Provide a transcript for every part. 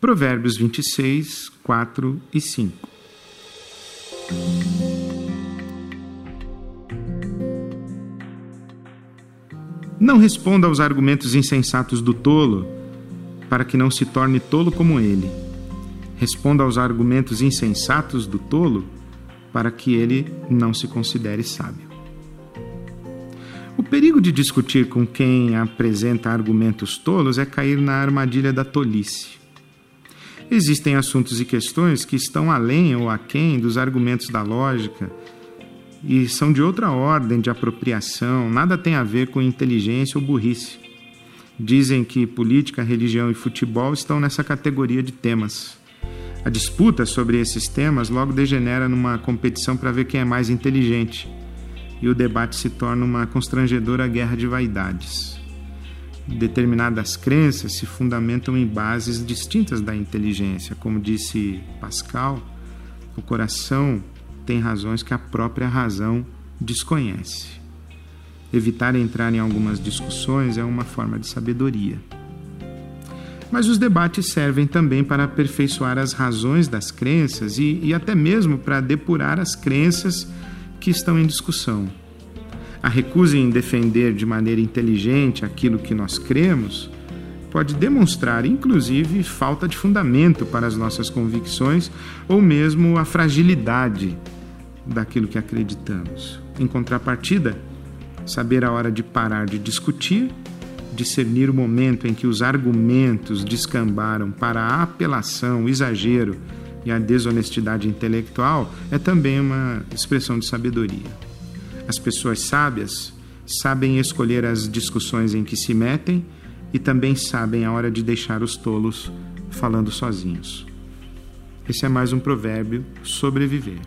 Provérbios 26, 4 e 5. Não responda aos argumentos insensatos do tolo, para que não se torne tolo como ele. Responda aos argumentos insensatos do tolo, para que ele não se considere sábio. O perigo de discutir com quem apresenta argumentos tolos é cair na armadilha da tolice. Existem assuntos e questões que estão além ou aquém dos argumentos da lógica e são de outra ordem de apropriação, nada tem a ver com inteligência ou burrice. Dizem que política, religião e futebol estão nessa categoria de temas. A disputa sobre esses temas logo degenera numa competição para ver quem é mais inteligente, e o debate se torna uma constrangedora guerra de vaidades. Determinadas crenças se fundamentam em bases distintas da inteligência, como disse Pascal, o coração tem razões que a própria razão desconhece. Evitar entrar em algumas discussões é uma forma de sabedoria. Mas os debates servem também para aperfeiçoar as razões das crenças e, e até mesmo para depurar as crenças que estão em discussão. A recusa em defender de maneira inteligente aquilo que nós cremos pode demonstrar, inclusive, falta de fundamento para as nossas convicções ou mesmo a fragilidade daquilo que acreditamos. Em contrapartida, saber a hora de parar de discutir, discernir o momento em que os argumentos descambaram para a apelação, o exagero e a desonestidade intelectual é também uma expressão de sabedoria. As pessoas sábias sabem escolher as discussões em que se metem e também sabem a hora de deixar os tolos falando sozinhos. Esse é mais um provérbio sobreviver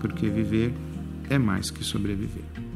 porque viver é mais que sobreviver.